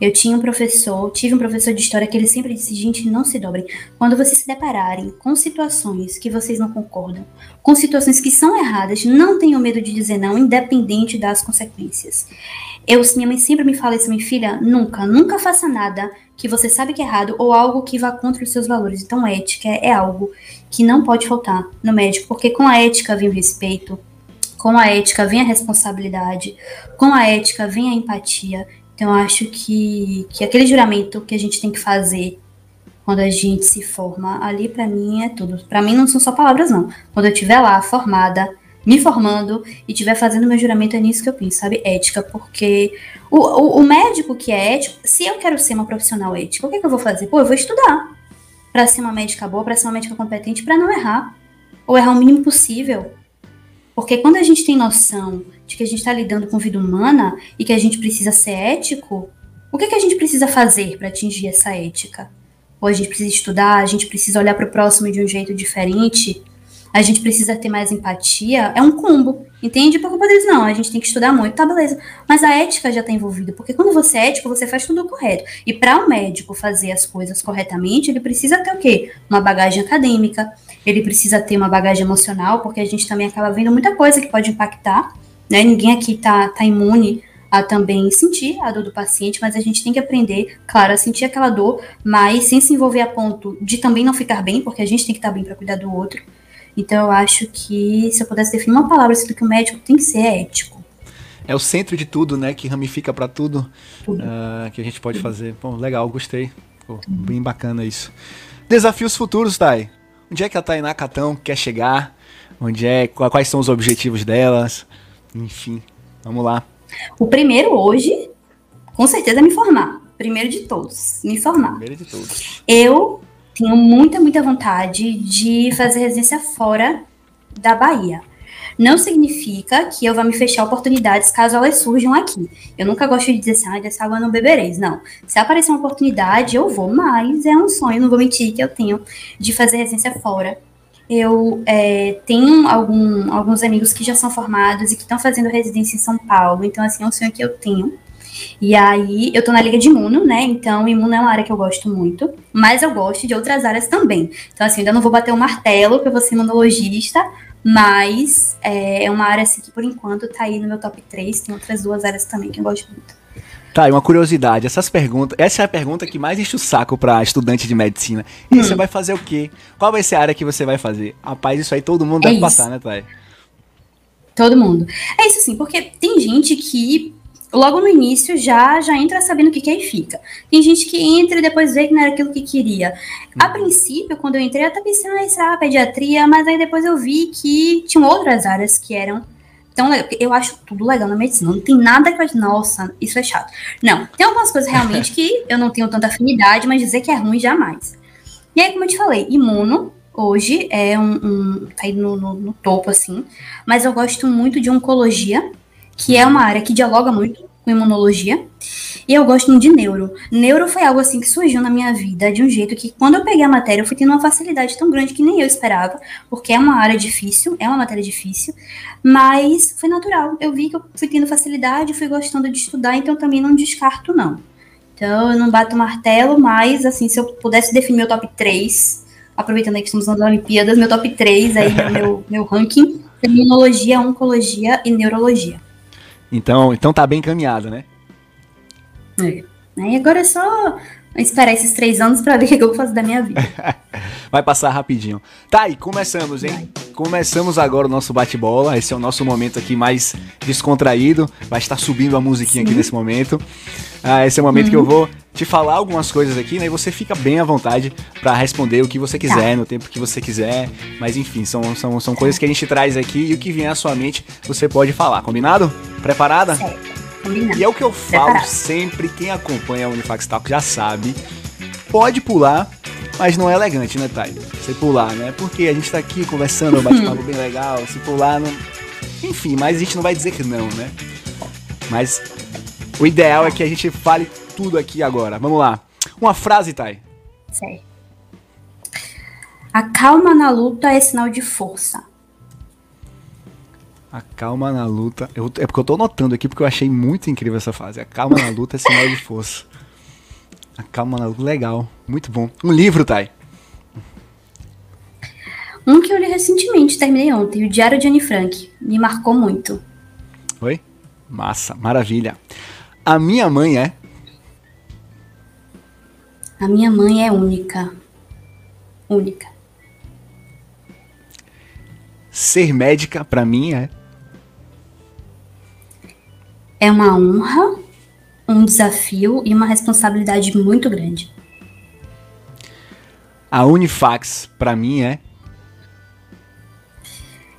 eu tinha um professor, tive um professor de história que ele sempre disse: gente, não se dobrem. Quando vocês se depararem com situações que vocês não concordam, com situações que são erradas, não tenham medo de dizer não, independente das consequências. Eu, minha mãe sempre me fala isso, minha filha, nunca, nunca faça nada que você sabe que é errado ou algo que vá contra os seus valores. Então, ética é algo que não pode faltar no médico, porque com a ética vem o respeito, com a ética vem a responsabilidade, com a ética vem a empatia. Então, acho que, que aquele juramento que a gente tem que fazer quando a gente se forma, ali para mim é tudo. Para mim não são só palavras, não. Quando eu estiver lá, formada, me formando e estiver fazendo meu juramento, é nisso que eu penso, sabe? Ética, porque o, o, o, médico que é ético, se eu quero ser uma profissional ética, o que, é que eu vou fazer? Pô, eu vou estudar para ser uma médica boa, para ser uma médica competente, para não errar. Ou errar o mínimo possível. Porque quando a gente tem noção de que a gente está lidando com vida humana e que a gente precisa ser ético, o que, que a gente precisa fazer para atingir essa ética? Ou a gente precisa estudar, a gente precisa olhar para o próximo de um jeito diferente, a gente precisa ter mais empatia, é um combo, entende? Porque o dizer, não, a gente tem que estudar muito, tá, beleza. Mas a ética já está envolvida, porque quando você é ético, você faz tudo correto. E para o um médico fazer as coisas corretamente, ele precisa ter o quê? Uma bagagem acadêmica, ele precisa ter uma bagagem emocional, porque a gente também acaba vendo muita coisa que pode impactar, né? Ninguém aqui tá, tá imune a também sentir a dor do paciente, mas a gente tem que aprender, claro, a sentir aquela dor, mas sem se envolver a ponto de também não ficar bem, porque a gente tem que estar bem para cuidar do outro. Então eu acho que se eu pudesse definir uma palavra, assim, que o médico tem que ser é ético. É o centro de tudo, né? Que ramifica para tudo, tudo. Uh, que a gente pode tudo. fazer. Bom, legal, gostei. Pô, bem bacana isso. Desafios futuros, Thay. Onde é que a Tainá Catão quer chegar? Onde é? Quais são os objetivos delas? Enfim, vamos lá. O primeiro hoje, com certeza, é me formar. Primeiro de todos, me formar. Primeiro de todos. Eu tenho muita, muita vontade de fazer residência fora da Bahia. Não significa que eu vá me fechar oportunidades caso elas surjam aqui. Eu nunca gosto de dizer assim, ah, dessa água não bebereis. Não. Se aparecer uma oportunidade, eu vou, mas é um sonho, não vou mentir, que eu tenho de fazer residência fora. Eu é, tenho algum, alguns amigos que já são formados e que estão fazendo residência em São Paulo, então, assim, é um sonho que eu tenho. E aí, eu tô na Liga de Imuno, né? Então, imuno é uma área que eu gosto muito, mas eu gosto de outras áreas também. Então, assim, ainda não vou bater o um martelo, que eu vou ser imunologista, mas é, é uma área, assim, que por enquanto tá aí no meu top 3. Tem outras duas áreas também que eu gosto muito. Tá, e uma curiosidade, essas perguntas, essa é a pergunta que mais enche o saco para estudante de medicina. E hum. você vai fazer o quê? Qual vai ser a área que você vai fazer? Rapaz, isso aí todo mundo é deve isso. passar, né, Thay? Todo mundo. É isso sim, porque tem gente que logo no início já já entra sabendo o que quer e fica. Tem gente que entra e depois vê que não era aquilo que queria. A uhum. princípio, quando eu entrei, eu até pensei, ah, era pediatria, mas aí depois eu vi que tinham outras áreas que eram então, eu acho tudo legal na medicina. Não tem nada que eu nossa, isso é chato. Não, tem algumas coisas realmente [LAUGHS] que eu não tenho tanta afinidade, mas dizer que é ruim jamais. E aí, como eu te falei, imuno, hoje é um, um tá aí no, no, no, topo, assim, mas eu gosto muito de oncologia, que é uma área que dialoga muito com imunologia. E eu gosto muito de neuro. Neuro foi algo assim que surgiu na minha vida de um jeito que quando eu peguei a matéria eu fui tendo uma facilidade tão grande que nem eu esperava, porque é uma área difícil, é uma matéria difícil, mas foi natural. Eu vi que eu fui tendo facilidade, fui gostando de estudar, então também não descarto não. Então eu não bato martelo, mas assim, se eu pudesse definir meu top 3, aproveitando aí que estamos nas Olimpíadas, meu top 3 aí, meu, meu ranking, imunologia, oncologia e neurologia. Então, então tá bem encaminhado, né? É. E agora é só esperar esses três anos para ver o que eu vou fazer da minha vida. [LAUGHS] Vai passar rapidinho. Tá, e começamos, hein? Vai. Começamos agora o nosso bate-bola. Esse é o nosso momento aqui mais descontraído. Vai estar subindo a musiquinha Sim. aqui nesse momento. Ah, esse é o momento uhum. que eu uhum. vou te falar algumas coisas aqui, né? E você fica bem à vontade para responder o que você quiser, tá. no tempo que você quiser. Mas enfim, são, são, são coisas que a gente traz aqui e o que vier à sua mente você pode falar. Combinado? Preparada? Certo. E é o que eu falo Preparado. sempre, quem acompanha a Unifax Talk já sabe. Pode pular mas não é elegante, né, Thay? Você pular, né? Porque a gente tá aqui conversando, um bate-papo [LAUGHS] bem legal, se pular não. Enfim, mas a gente não vai dizer que não, né? Mas o ideal é que a gente fale tudo aqui agora. Vamos lá. Uma frase, Thay. Sei. A calma na luta é sinal de força. A calma na luta. Eu, é porque eu tô notando aqui porque eu achei muito incrível essa frase. A calma na luta é sinal de força. A calma na luta, legal. Muito bom. Um livro, Thay. Um que eu li recentemente, terminei ontem, o Diário de Anne Frank. Me marcou muito. Oi? Massa, maravilha. A minha mãe é. A minha mãe é única. Única. Ser médica, para mim, é. É uma honra, um desafio e uma responsabilidade muito grande. A Unifax, para mim, é.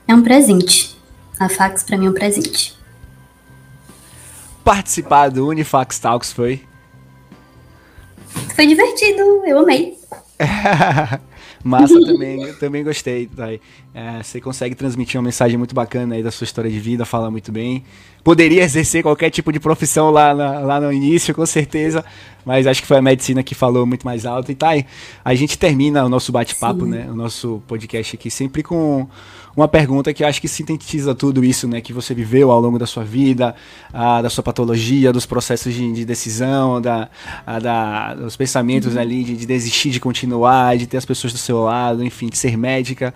É um presente. A fax, para mim, é um presente. Participar do Unifax Talks foi. Foi divertido, eu amei. [LAUGHS] Massa também, também gostei. Tá? É, você consegue transmitir uma mensagem muito bacana aí da sua história de vida, fala muito bem. Poderia exercer qualquer tipo de profissão lá, na, lá no início, com certeza, mas acho que foi a medicina que falou muito mais alto. E tá aí, a gente termina o nosso bate-papo, né? O nosso podcast aqui sempre com uma pergunta que acho que sintetiza tudo isso, né? Que você viveu ao longo da sua vida, a, da sua patologia, dos processos de, de decisão, da, a, da, dos pensamentos uhum. ali de, de, desistir de continuar, de ter as pessoas do seu lado, enfim, de ser médica.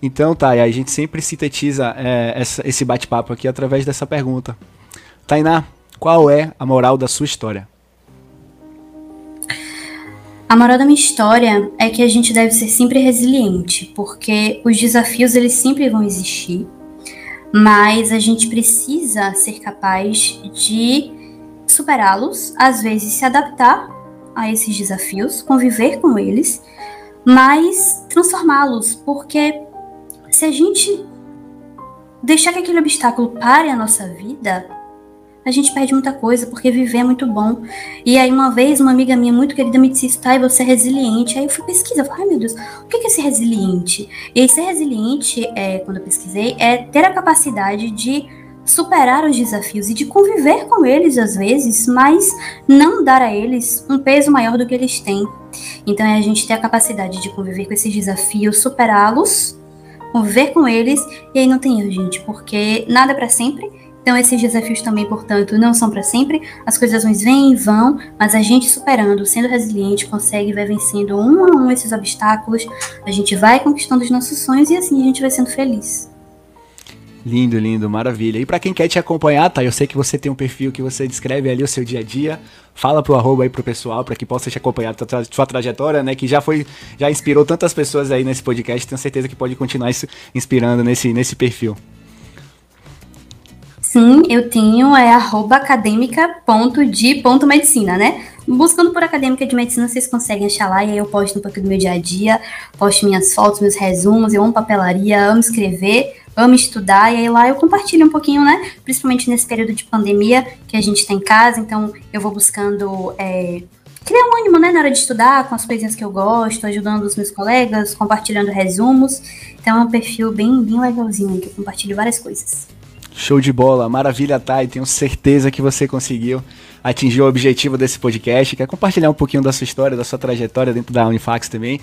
Então, tá, a gente sempre sintetiza é, essa, esse bate-papo aqui através dessa pergunta. Tainá, qual é a moral da sua história? A moral da minha história é que a gente deve ser sempre resiliente, porque os desafios eles sempre vão existir, mas a gente precisa ser capaz de superá-los, às vezes se adaptar a esses desafios, conviver com eles, mas transformá-los, porque se a gente deixar que aquele obstáculo pare a nossa vida, a gente perde muita coisa, porque viver é muito bom. E aí, uma vez, uma amiga minha muito querida me disse, tá, e você é resiliente. Aí eu fui pesquisar, falei, ai meu Deus, o que é ser resiliente? E aí, ser resiliente, é, quando eu pesquisei, é ter a capacidade de superar os desafios e de conviver com eles às vezes, mas não dar a eles um peso maior do que eles têm. Então é a gente ter a capacidade de conviver com esses desafios, superá-los, conviver com eles, e aí não tem erro, gente, porque nada é para sempre então, esses desafios também, portanto, não são para sempre. As coisas ruins vêm e vão, mas a gente superando, sendo resiliente, consegue vai vencendo um a um esses obstáculos. A gente vai conquistando os nossos sonhos e assim a gente vai sendo feliz. Lindo, lindo, maravilha. E para quem quer te acompanhar, tá? Eu sei que você tem um perfil que você descreve ali o seu dia a dia. Fala pro arroba aí pro pessoal para que possa te acompanhar a tua, sua trajetória, né? Que já foi, já inspirou tantas pessoas aí nesse podcast. Tenho certeza que pode continuar inspirando nesse, nesse perfil. Sim, eu tenho é acadêmica.de.medicina, né? Buscando por acadêmica de medicina, vocês conseguem achar lá e aí eu posto um pouco do meu dia a dia, posto minhas fotos, meus resumos, eu amo papelaria, amo escrever, amo estudar, e aí lá eu compartilho um pouquinho, né? Principalmente nesse período de pandemia que a gente está em casa, então eu vou buscando é, criar um ânimo, né, na hora de estudar, com as coisinhas que eu gosto, ajudando os meus colegas, compartilhando resumos. Então é um perfil bem, bem legalzinho, que eu compartilho várias coisas. Show de bola, maravilha, Thay. Tenho certeza que você conseguiu atingir o objetivo desse podcast, que é compartilhar um pouquinho da sua história, da sua trajetória dentro da Unifax também,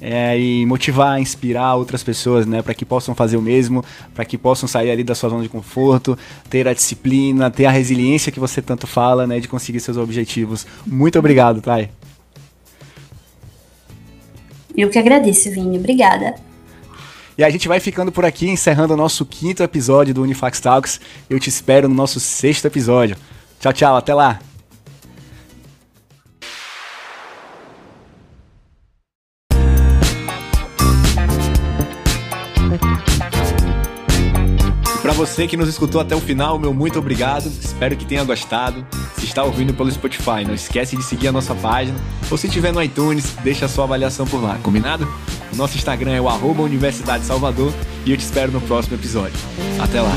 é, e motivar, inspirar outras pessoas, né, para que possam fazer o mesmo, para que possam sair ali da sua zona de conforto, ter a disciplina, ter a resiliência que você tanto fala, né, de conseguir seus objetivos. Muito obrigado, Thay. Eu que agradeço, Vini. Obrigada. E a gente vai ficando por aqui, encerrando o nosso quinto episódio do Unifax Talks. Eu te espero no nosso sexto episódio. Tchau, tchau, até lá! Você que nos escutou até o final, meu muito obrigado. Espero que tenha gostado. Se está ouvindo pelo Spotify, não esquece de seguir a nossa página. Ou se estiver no iTunes, deixa a sua avaliação por lá, combinado? O nosso Instagram é o Universidade Salvador e eu te espero no próximo episódio. Até lá!